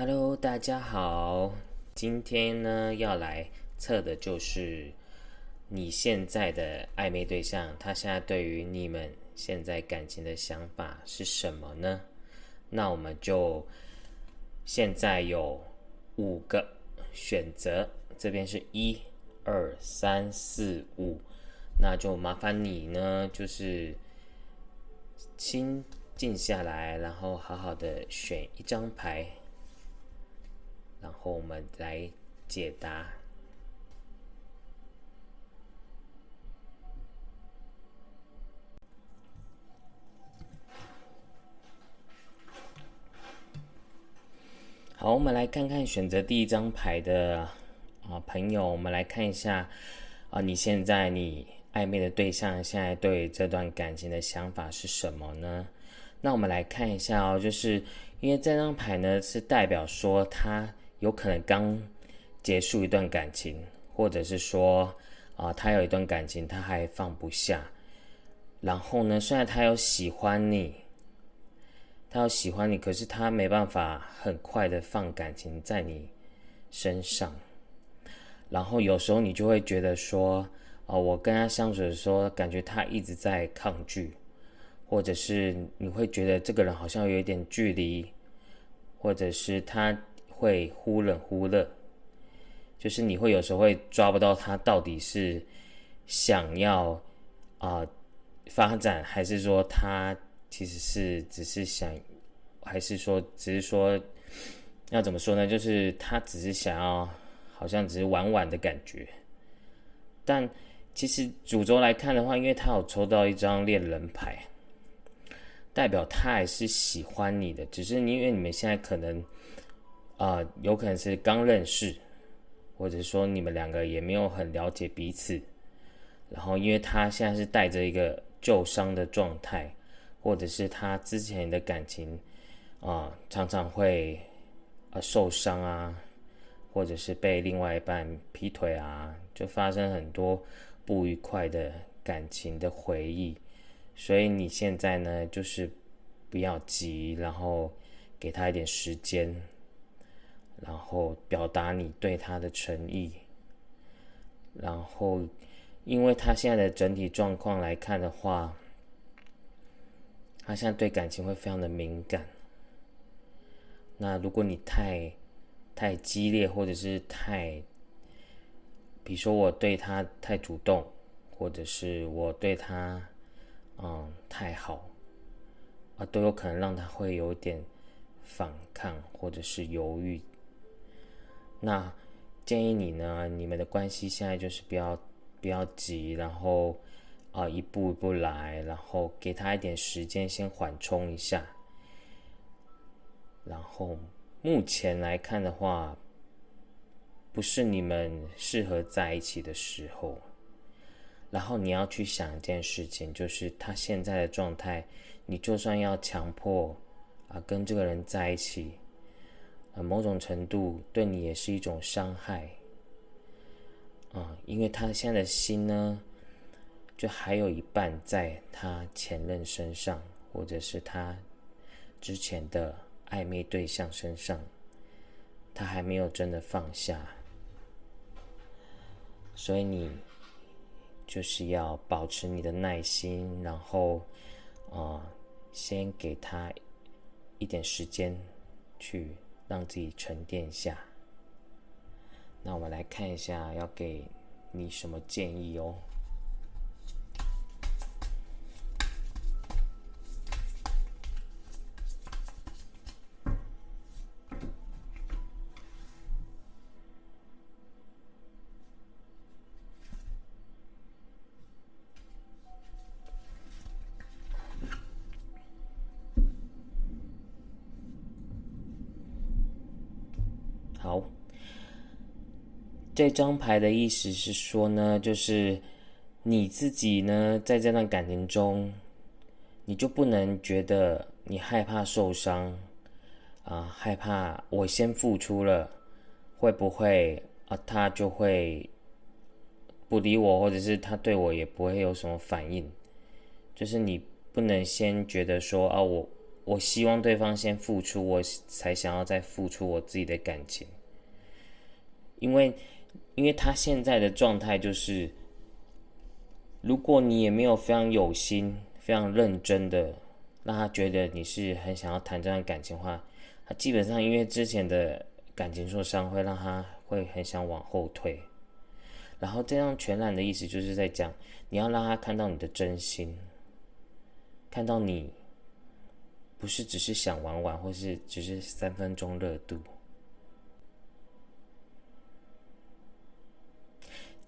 Hello，大家好。今天呢，要来测的就是你现在的暧昧对象，他现在对于你们现在感情的想法是什么呢？那我们就现在有五个选择，这边是一、二、三、四、五，那就麻烦你呢，就是心静下来，然后好好的选一张牌。然后我们来解答。好，我们来看看选择第一张牌的啊朋友，我们来看一下啊，你现在你暧昧的对象现在对这段感情的想法是什么呢？那我们来看一下哦，就是因为这张牌呢是代表说他。有可能刚结束一段感情，或者是说啊，他有一段感情他还放不下。然后呢，虽然他有喜欢你，他有喜欢你，可是他没办法很快的放感情在你身上。然后有时候你就会觉得说，啊，我跟他相处的时候，感觉他一直在抗拒，或者是你会觉得这个人好像有一点距离，或者是他。会忽冷忽热，就是你会有时候会抓不到他到底是想要啊发展，还是说他其实是只是想，还是说只是说要怎么说呢？就是他只是想要，好像只是玩玩的感觉。但其实主轴来看的话，因为他有抽到一张恋人牌，代表他还是喜欢你的，只是因为你们现在可能。啊，有可能是刚认识，或者说你们两个也没有很了解彼此，然后因为他现在是带着一个旧伤的状态，或者是他之前的感情啊，常常会呃受伤啊，或者是被另外一半劈腿啊，就发生很多不愉快的感情的回忆，所以你现在呢，就是不要急，然后给他一点时间。然后表达你对他的诚意，然后，因为他现在的整体状况来看的话，他现在对感情会非常的敏感。那如果你太太激烈，或者是太，比如说我对他太主动，或者是我对他嗯太好，啊，都有可能让他会有点反抗，或者是犹豫。那建议你呢？你们的关系现在就是不要不要急，然后啊一步一步来，然后给他一点时间先缓冲一下。然后目前来看的话，不是你们适合在一起的时候。然后你要去想一件事情，就是他现在的状态，你就算要强迫啊跟这个人在一起。啊，某种程度对你也是一种伤害，啊，因为他现在的心呢，就还有一半在他前任身上，或者是他之前的暧昧对象身上，他还没有真的放下，所以你就是要保持你的耐心，然后啊，先给他一点时间去。让自己沉淀下。那我们来看一下，要给你什么建议哦。这张牌的意思是说呢，就是你自己呢，在这段感情中，你就不能觉得你害怕受伤啊，害怕我先付出了，会不会啊，他就会不理我，或者是他对我也不会有什么反应，就是你不能先觉得说啊，我我希望对方先付出，我才想要再付出我自己的感情。因为，因为他现在的状态就是，如果你也没有非常有心、非常认真的让他觉得你是很想要谈这段感情的话，他基本上因为之前的感情受伤，会让他会很想往后退。然后这样全然的意思就是在讲，你要让他看到你的真心，看到你不是只是想玩玩，或是只是三分钟热度，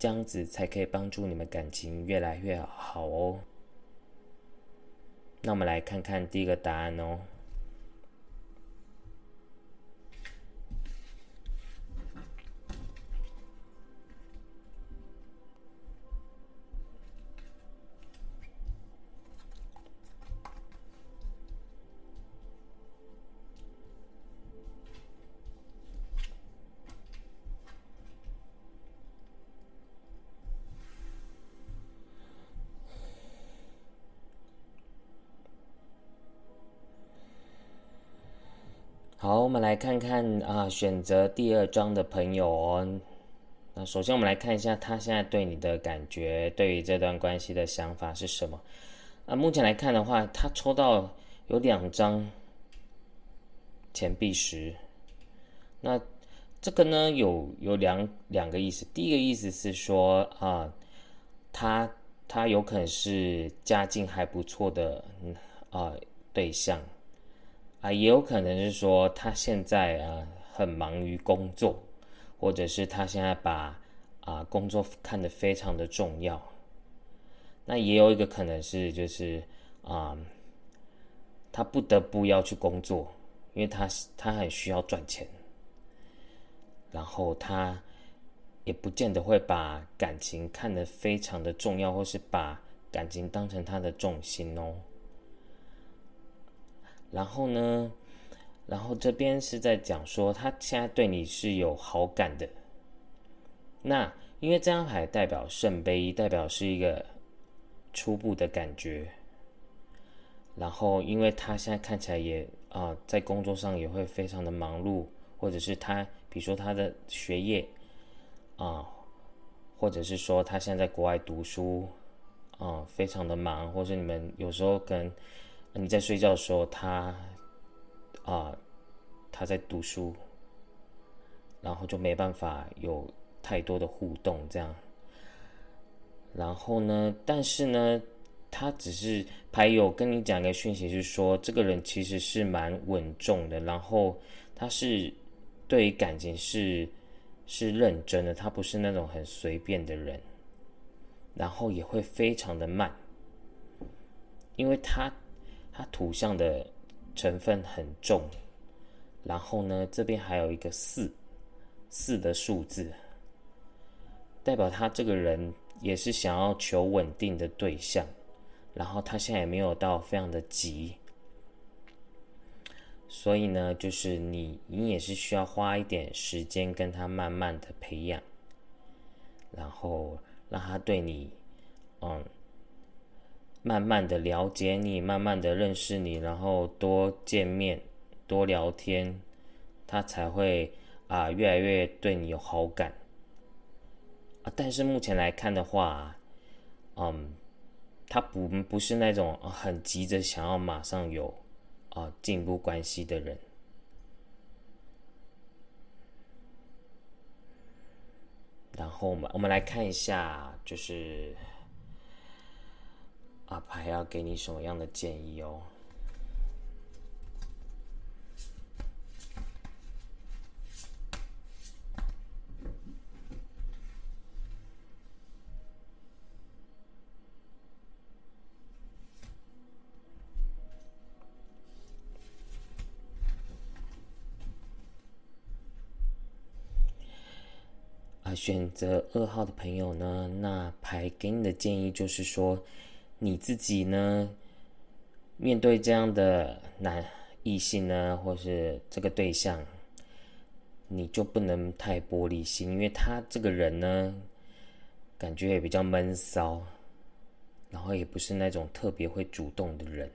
这样子才可以帮助你们感情越来越好哦。那我们来看看第一个答案哦。来看看啊，选择第二张的朋友哦。那首先我们来看一下他现在对你的感觉，对于这段关系的想法是什么？啊，目前来看的话，他抽到有两张钱币十。那这个呢，有有两两个意思。第一个意思是说啊，他他有可能是家境还不错的啊对象。啊，也有可能是说他现在啊很忙于工作，或者是他现在把啊工作看得非常的重要。那也有一个可能是就是啊，他不得不要去工作，因为他他很需要赚钱。然后他也不见得会把感情看得非常的重要，或是把感情当成他的重心哦。然后呢，然后这边是在讲说他现在对你是有好感的。那因为这张牌代表圣杯，代表是一个初步的感觉。然后因为他现在看起来也啊，在工作上也会非常的忙碌，或者是他比如说他的学业啊，或者是说他现在在国外读书啊，非常的忙，或者你们有时候跟。你在睡觉的时候，他啊，他在读书，然后就没办法有太多的互动，这样。然后呢，但是呢，他只是牌友跟你讲一个讯息，是说这个人其实是蛮稳重的，然后他是对于感情是是认真的，他不是那种很随便的人，然后也会非常的慢，因为他。它图像的成分很重，然后呢，这边还有一个四，四的数字，代表他这个人也是想要求稳定的对象，然后他现在也没有到非常的急，所以呢，就是你你也是需要花一点时间跟他慢慢的培养，然后让他对你，嗯。慢慢的了解你，慢慢的认识你，然后多见面，多聊天，他才会啊越来越对你有好感啊。但是目前来看的话，嗯，他不不是那种很急着想要马上有啊进一步关系的人。然后我们我们来看一下，就是。阿牌要给你什么样的建议哦？啊，选择二号的朋友呢？那牌给你的建议就是说。你自己呢？面对这样的男异性呢，或是这个对象，你就不能太玻璃心，因为他这个人呢，感觉也比较闷骚，然后也不是那种特别会主动的人。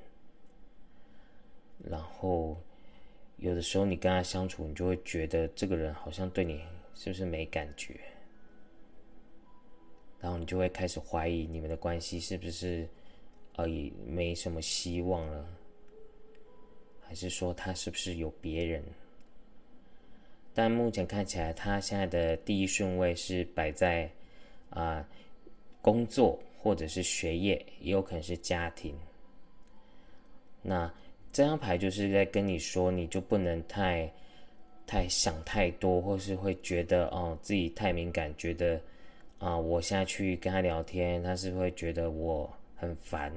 然后有的时候你跟他相处，你就会觉得这个人好像对你是不是没感觉，然后你就会开始怀疑你们的关系是不是呃也没什么希望了，还是说他是不是有别人？但目前看起来，他现在的第一顺位是摆在啊工作或者是学业，也有可能是家庭。那这张牌就是在跟你说，你就不能太太想太多，或是会觉得哦自己太敏感，觉得啊我现在去跟他聊天，他是会觉得我很烦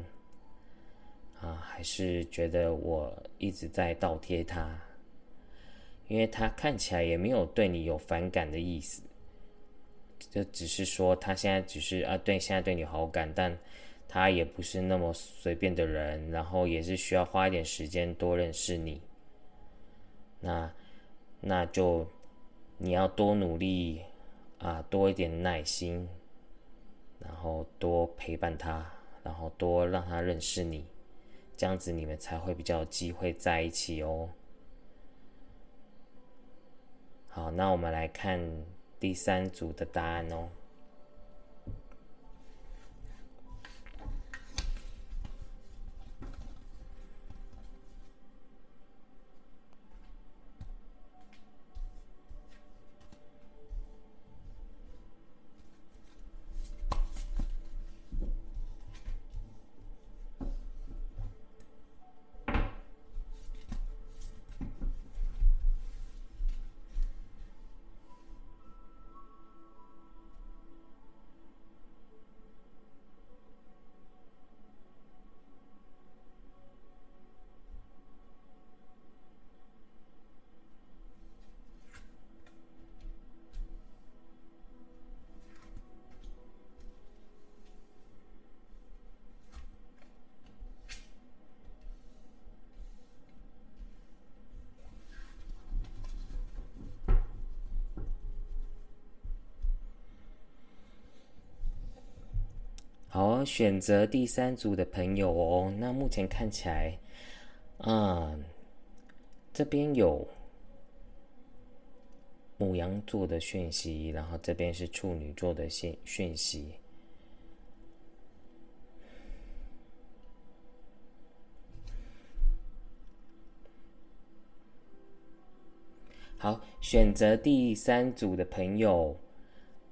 啊，还是觉得我一直在倒贴他？因为他看起来也没有对你有反感的意思，就只是说他现在只是啊对现在对你好感，但他也不是那么随便的人，然后也是需要花一点时间多认识你。那那就你要多努力啊，多一点耐心，然后多陪伴他，然后多让他认识你，这样子你们才会比较有机会在一起哦。好，那我们来看第三组的答案哦。选择第三组的朋友哦。那目前看起来，啊，这边有母羊座的讯息，然后这边是处女座的讯讯息。好，选择第三组的朋友。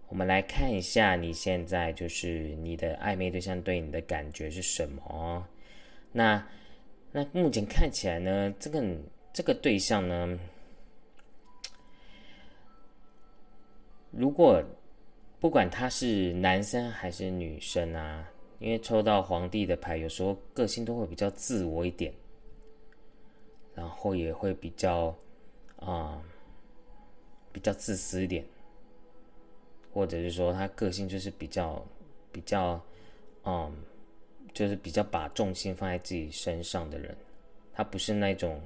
我们来看一下，你现在就是你的暧昧对象对你的感觉是什么？那那目前看起来呢，这个这个对象呢，如果不管他是男生还是女生啊，因为抽到皇帝的牌，有时候个性都会比较自我一点，然后也会比较啊比较自私一点。或者是说他个性就是比较比较，嗯，就是比较把重心放在自己身上的人，他不是那种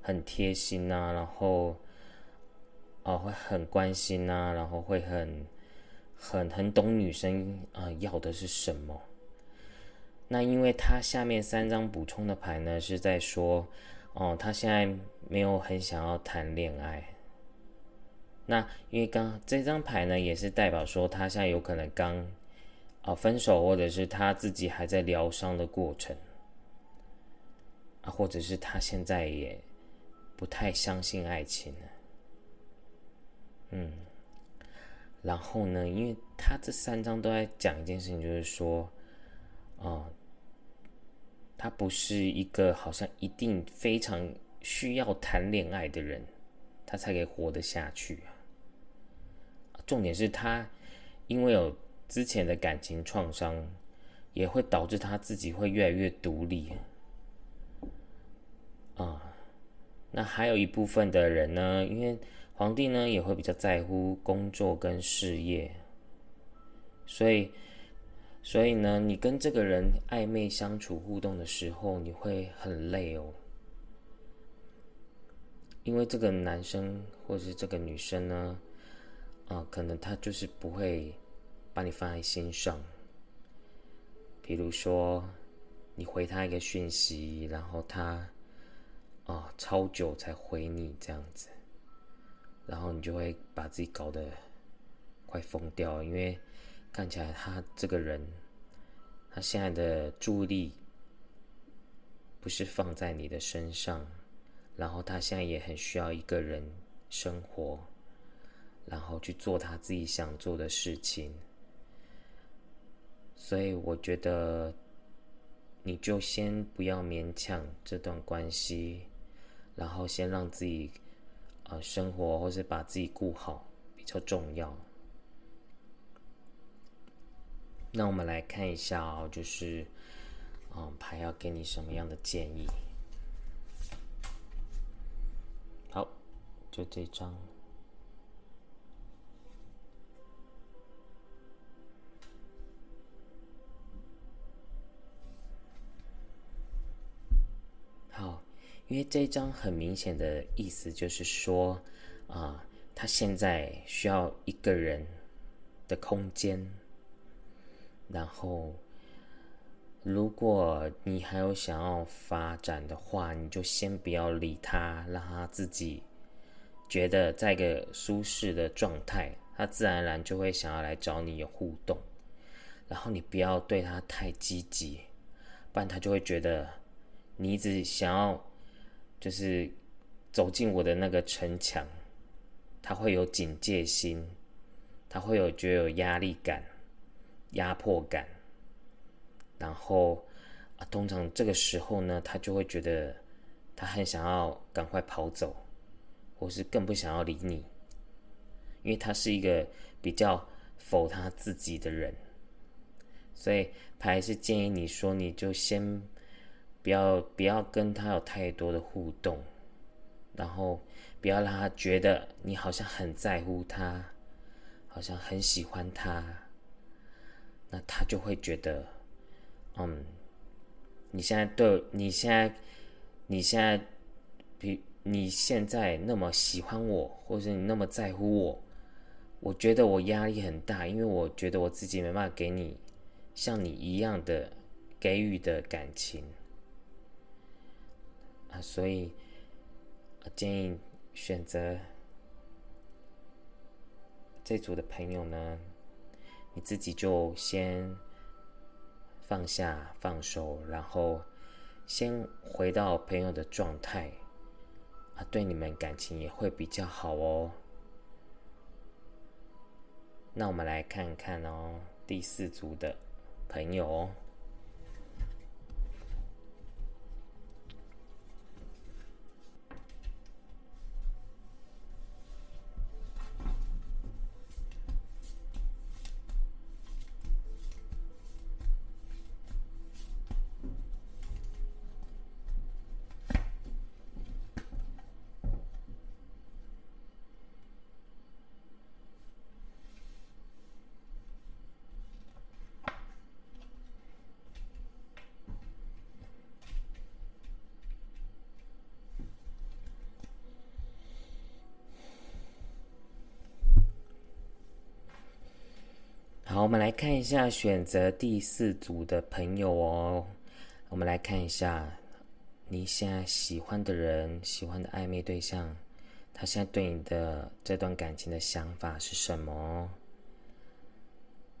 很贴心啊，然后哦会很关心啊，然后会很很很懂女生啊要的是什么。那因为他下面三张补充的牌呢是在说，哦，他现在没有很想要谈恋爱。那因为刚这张牌呢，也是代表说他现在有可能刚啊分手，或者是他自己还在疗伤的过程啊，或者是他现在也不太相信爱情了。嗯，然后呢，因为他这三张都在讲一件事情，就是说，啊，他不是一个好像一定非常需要谈恋爱的人，他才可以活得下去啊。重点是他，因为有之前的感情创伤，也会导致他自己会越来越独立。啊，那还有一部分的人呢，因为皇帝呢也会比较在乎工作跟事业，所以，所以呢，你跟这个人暧昧相处互动的时候，你会很累哦，因为这个男生或者是这个女生呢。啊，可能他就是不会把你放在心上。比如说，你回他一个讯息，然后他啊超久才回你这样子，然后你就会把自己搞得快疯掉，因为看起来他这个人，他现在的注意力不是放在你的身上，然后他现在也很需要一个人生活，然后去做他自己想做的事情，所以我觉得。你就先不要勉强这段关系，然后先让自己呃生活，或是把自己顾好比较重要。那我们来看一下哦，就是嗯牌要给你什么样的建议？好，就这张。因为这一张很明显的意思就是说，啊，他现在需要一个人的空间。然后，如果你还有想要发展的话，你就先不要理他，让他自己觉得在一个舒适的状态，他自然而然就会想要来找你有互动。然后你不要对他太积极，不然他就会觉得你一直想要。就是走进我的那个城墙，他会有警戒心，他会有觉得有压力感、压迫感，然后啊，通常这个时候呢，他就会觉得他很想要赶快跑走，或是更不想要理你，因为他是一个比较否他自己的人，所以还是建议你说，你就先。不要不要跟他有太多的互动，然后不要让他觉得你好像很在乎他，好像很喜欢他，那他就会觉得，嗯，你现在对你现在你现在比你现在那么喜欢我，或者你那么在乎我，我觉得我压力很大，因为我觉得我自己没办法给你像你一样的给予的感情。啊，所以建议选择这组的朋友呢，你自己就先放下、放手，然后先回到朋友的状态，啊，对你们感情也会比较好哦。那我们来看看哦，第四组的朋友哦。我们来看一下选择第四组的朋友哦。我们来看一下你现在喜欢的人、喜欢的暧昧对象，他现在对你的这段感情的想法是什么？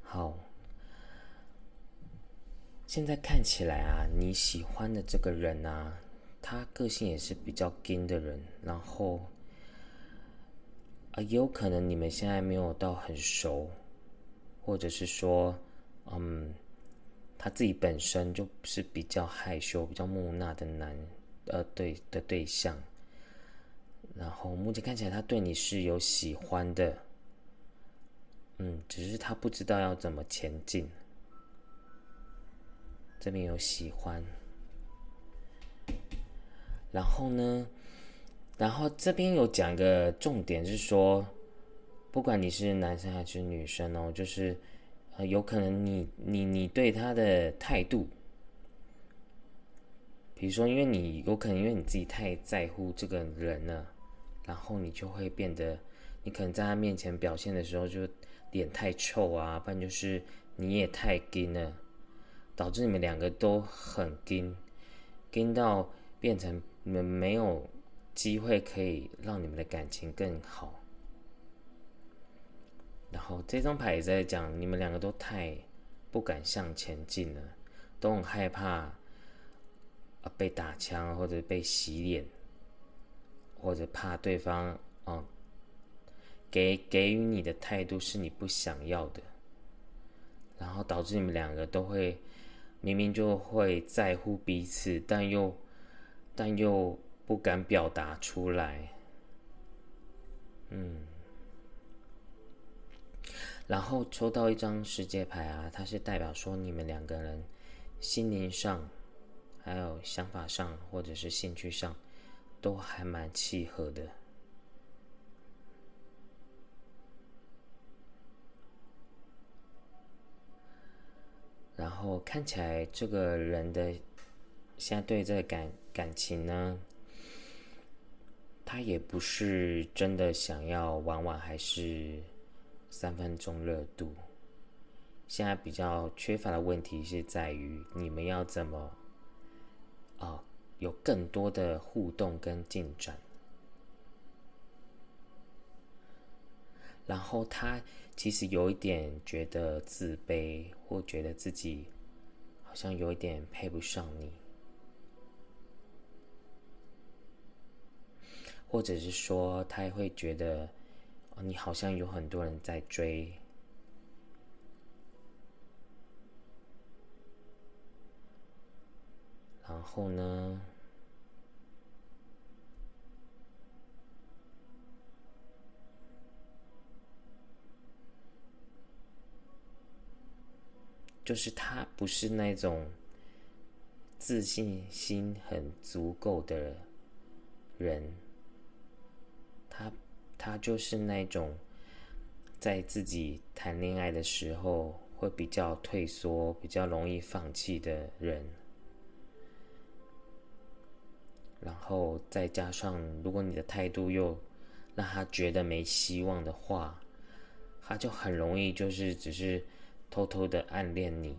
好，现在看起来啊，你喜欢的这个人啊，他个性也是比较硬的人，然后啊，也有可能你们现在没有到很熟。或者是说，嗯，他自己本身就是比较害羞、比较木讷的男，呃，对的对象。然后目前看起来，他对你是有喜欢的，嗯，只是他不知道要怎么前进。这边有喜欢，然后呢，然后这边有讲一个重点是说。不管你是男生还是女生哦，就是，呃，有可能你你你对他的态度，比如说，因为你有可能因为你自己太在乎这个人了，然后你就会变得，你可能在他面前表现的时候就脸太臭啊，不然就是你也太硬了，导致你们两个都很硬，硬到变成你们没有机会可以让你们的感情更好。然后这张牌也在讲，你们两个都太不敢向前进了，都很害怕啊被打枪或者被洗脸，或者怕对方嗯给给予你的态度是你不想要的，然后导致你们两个都会明明就会在乎彼此，但又但又不敢表达出来，嗯。然后抽到一张世界牌啊，它是代表说你们两个人心灵上、还有想法上或者是兴趣上都还蛮契合的。然后看起来这个人的现在对这个感感情呢，他也不是真的想要玩玩，还是。三分钟热度，现在比较缺乏的问题是在于你们要怎么啊有更多的互动跟进展。然后他其实有一点觉得自卑，或觉得自己好像有一点配不上你，或者是说他会觉得。你好像有很多人在追，然后呢，就是他不是那种自信心很足够的人，他。就是那种在自己谈恋爱的时候会比较退缩、比较容易放弃的人，然后再加上如果你的态度又让他觉得没希望的话，他就很容易就是只是偷偷的暗恋你，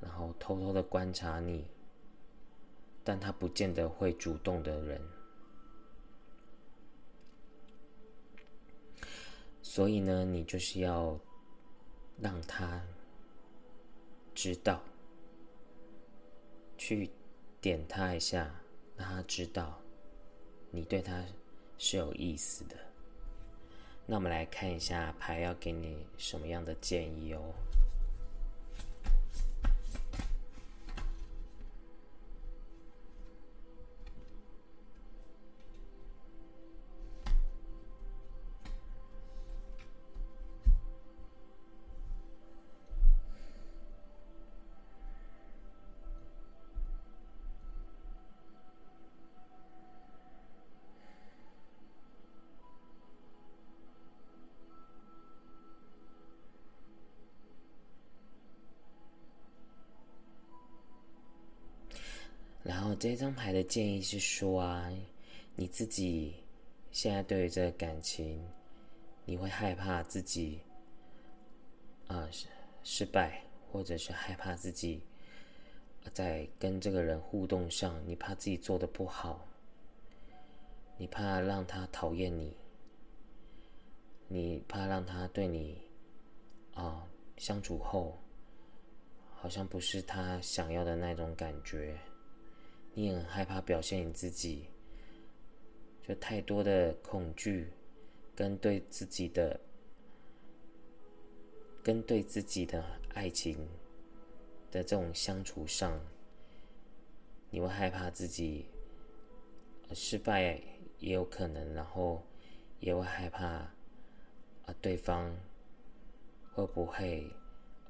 然后偷偷的观察你，但他不见得会主动的人。所以呢，你就是要让他知道，去点他一下，让他知道你对他是有意思的。那我们来看一下牌要给你什么样的建议哦。这张牌的建议是说啊，你自己现在对于这个感情，你会害怕自己啊失失败，或者是害怕自己在跟这个人互动上，你怕自己做的不好，你怕让他讨厌你，你怕让他对你啊相处后，好像不是他想要的那种感觉。你很害怕表现你自己，就太多的恐惧，跟对自己的，跟对自己的爱情的这种相处上，你会害怕自己失败也有可能，然后也会害怕啊对方会不会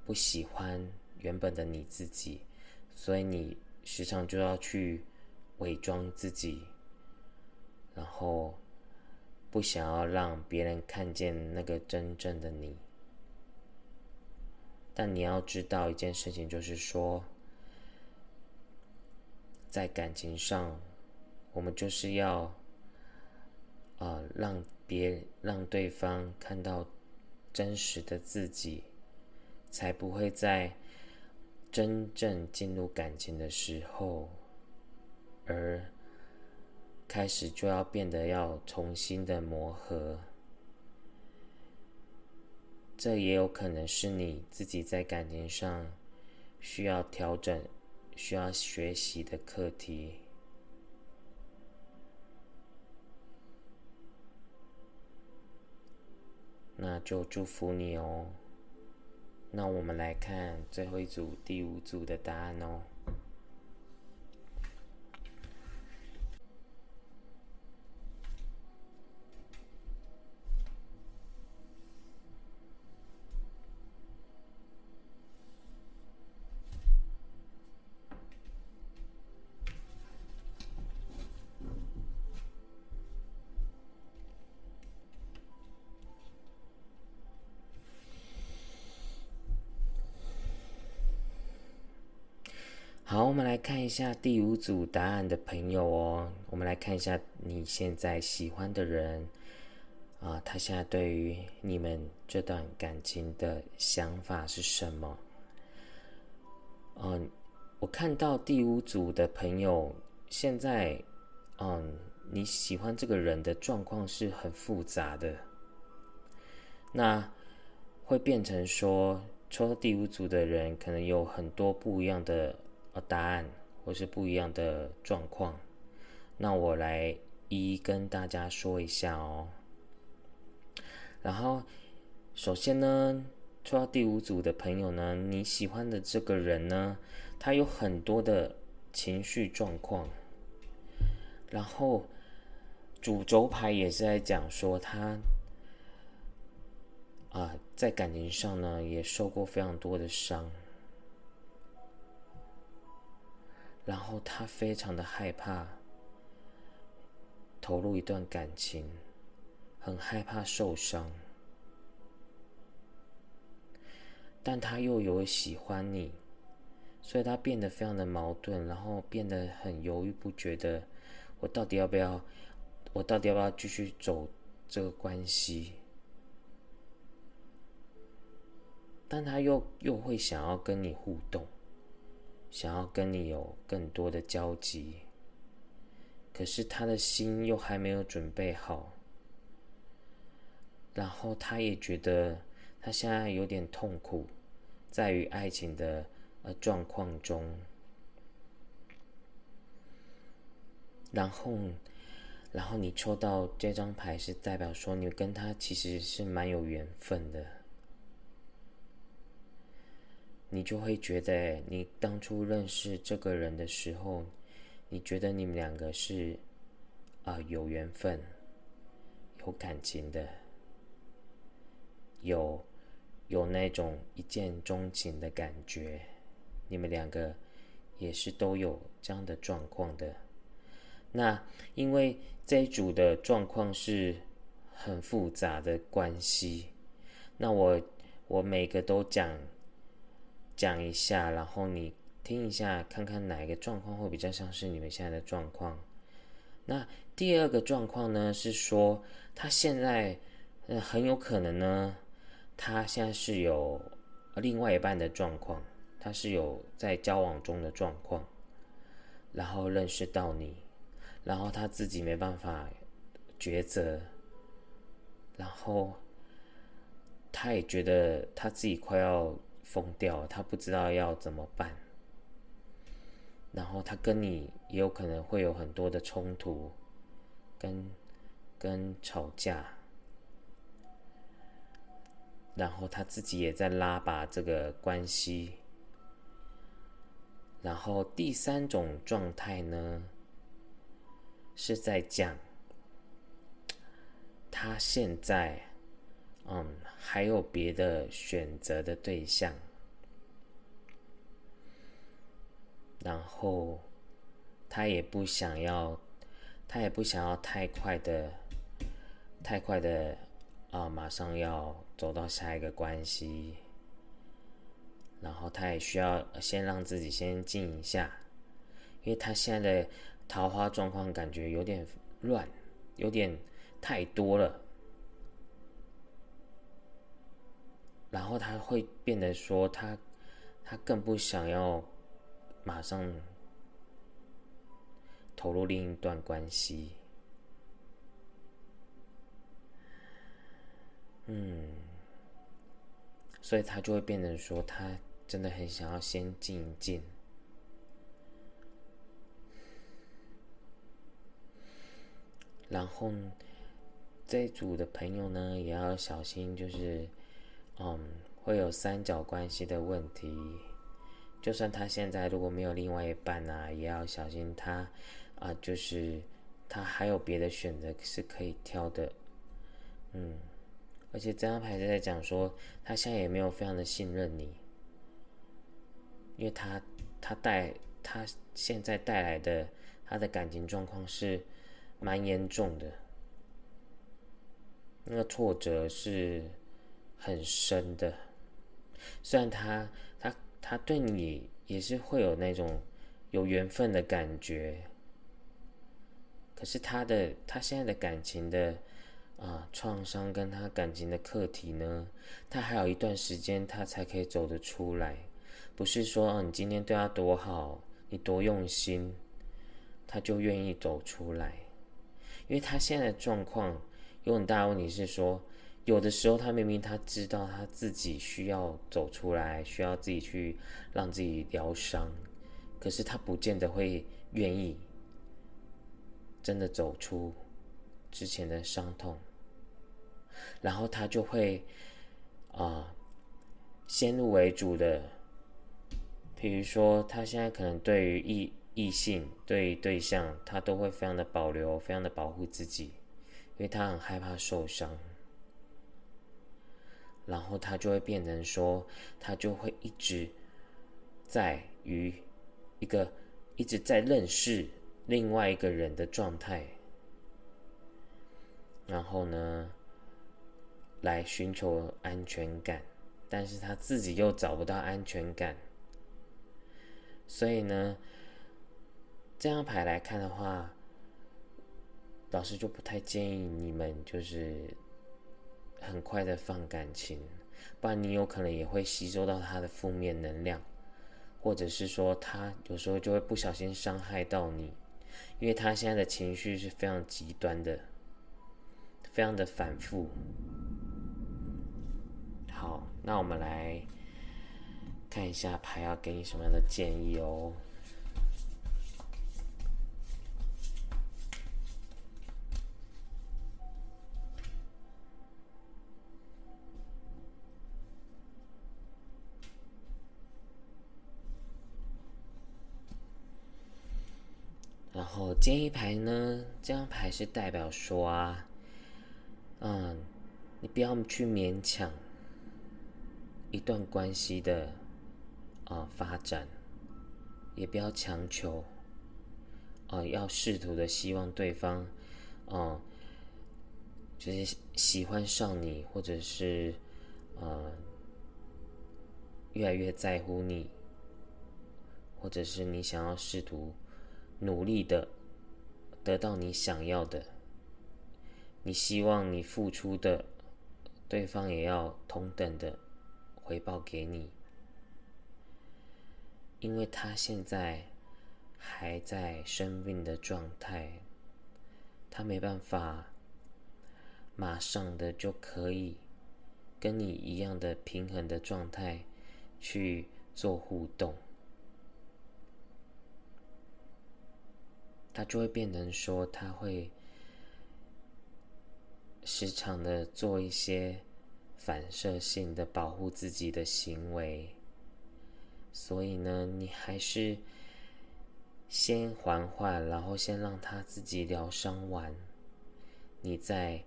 不喜欢原本的你自己，所以你。时常就要去伪装自己，然后不想要让别人看见那个真正的你。但你要知道一件事情，就是说，在感情上，我们就是要啊，让别让对方看到真实的自己，才不会在。真正进入感情的时候，而开始就要变得要重新的磨合。这也有可能是你自己在感情上需要调整、需要学习的课题。那就祝福你哦。那我们来看最后一组第五组的答案哦。下第五组答案的朋友哦。我们来看一下你现在喜欢的人啊，他现在对于你们这段感情的想法是什么？嗯，我看到第五组的朋友现在，嗯，你喜欢这个人的状况是很复杂的，那会变成说，抽到第五组的人可能有很多不一样的。答案或是不一样的状况，那我来一一跟大家说一下哦。然后，首先呢，抽到第五组的朋友呢，你喜欢的这个人呢，他有很多的情绪状况。然后，主轴牌也是在讲说他啊，在感情上呢，也受过非常多的伤。然后他非常的害怕投入一段感情，很害怕受伤，但他又有喜欢你，所以他变得非常的矛盾，然后变得很犹豫不决的，我到底要不要，我到底要不要继续走这个关系？但他又又会想要跟你互动。想要跟你有更多的交集，可是他的心又还没有准备好，然后他也觉得他现在有点痛苦，在于爱情的呃状况中，然后，然后你抽到这张牌是代表说你跟他其实是蛮有缘分的。你就会觉得，你当初认识这个人的时候，你觉得你们两个是啊有缘分、有感情的，有有那种一见钟情的感觉，你们两个也是都有这样的状况的。那因为这一组的状况是很复杂的关系，那我我每个都讲。讲一下，然后你听一下，看看哪一个状况会比较像是你们现在的状况。那第二个状况呢，是说他现在呃很有可能呢，他现在是有另外一半的状况，他是有在交往中的状况，然后认识到你，然后他自己没办法抉择，然后他也觉得他自己快要。疯掉，他不知道要怎么办。然后他跟你也有可能会有很多的冲突，跟跟吵架。然后他自己也在拉拔这个关系。然后第三种状态呢，是在讲他现在。嗯，还有别的选择的对象，然后他也不想要，他也不想要太快的，太快的啊，马上要走到下一个关系，然后他也需要先让自己先静一下，因为他现在的桃花状况感觉有点乱，有点太多了。然后他会变得说他，他更不想要马上投入另一段关系。嗯，所以他就会变成说，他真的很想要先静一静。然后，这组的朋友呢，也要小心，就是，嗯，会有三角关系的问题。就算他现在如果没有另外一半啊，也要小心他，啊，就是他还有别的选择是可以挑的，嗯。而且这张牌是在讲说，他现在也没有非常的信任你，因为他他带他现在带来的他的感情状况是。蛮严重的，那个挫折是很深的。虽然他他他对你也是会有那种有缘分的感觉，可是他的他现在的感情的啊创伤跟他感情的课题呢，他还有一段时间他才可以走得出来。不是说啊你今天对他多好，你多用心，他就愿意走出来。因为他现在的状况有很大的问题是说，有的时候他明明他知道他自己需要走出来，需要自己去让自己疗伤，可是他不见得会愿意真的走出之前的伤痛，然后他就会啊先入为主的，比如说他现在可能对于异。异性对于对象，他都会非常的保留，非常的保护自己，因为他很害怕受伤。然后他就会变成说，他就会一直在于一个一直在认识另外一个人的状态，然后呢，来寻求安全感，但是他自己又找不到安全感，所以呢。这张牌来看的话，老师就不太建议你们就是很快的放感情，不然你有可能也会吸收到他的负面能量，或者是说他有时候就会不小心伤害到你，因为他现在的情绪是非常极端的，非常的反复。好，那我们来看一下牌要给你什么样的建议哦。然后建议牌呢？这张牌是代表说啊，嗯，你不要去勉强一段关系的啊发展，也不要强求啊，要试图的希望对方啊，就是喜欢上你，或者是啊越来越在乎你，或者是你想要试图。努力的得到你想要的，你希望你付出的，对方也要同等的回报给你，因为他现在还在生病的状态，他没办法马上的就可以跟你一样的平衡的状态去做互动。他就会变成说，他会时常的做一些反射性的保护自己的行为，所以呢，你还是先缓缓，然后先让他自己疗伤完，你再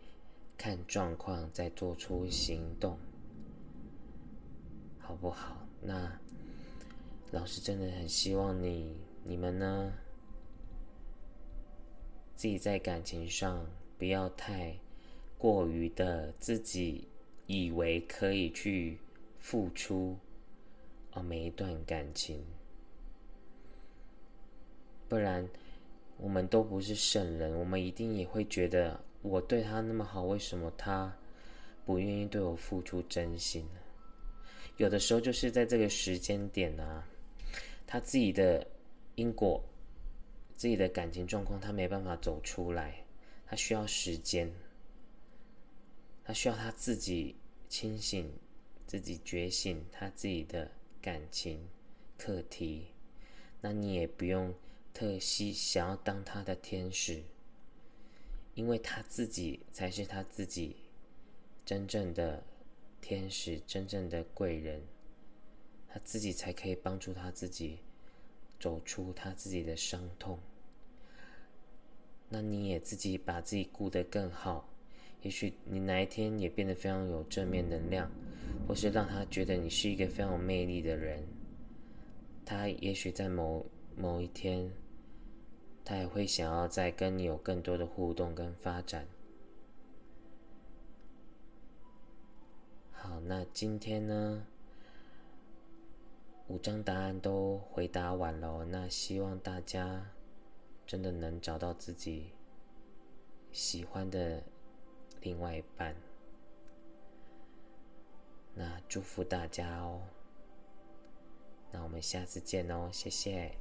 看状况，再做出行动，好不好？那老师真的很希望你，你们呢？自己在感情上不要太过于的自己以为可以去付出啊每一段感情，不然我们都不是圣人，我们一定也会觉得我对他那么好，为什么他不愿意对我付出真心呢？有的时候就是在这个时间点啊，他自己的因果。自己的感情状况他没办法走出来，他需要时间，他需要他自己清醒、自己觉醒他自己的感情课题。那你也不用特希想要当他的天使，因为他自己才是他自己真正的天使、真正的贵人，他自己才可以帮助他自己。走出他自己的伤痛，那你也自己把自己顾得更好，也许你哪一天也变得非常有正面能量，或是让他觉得你是一个非常有魅力的人，他也许在某某一天，他也会想要再跟你有更多的互动跟发展。好，那今天呢？五张答案都回答完了，那希望大家真的能找到自己喜欢的另外一半。那祝福大家哦，那我们下次见哦，谢谢。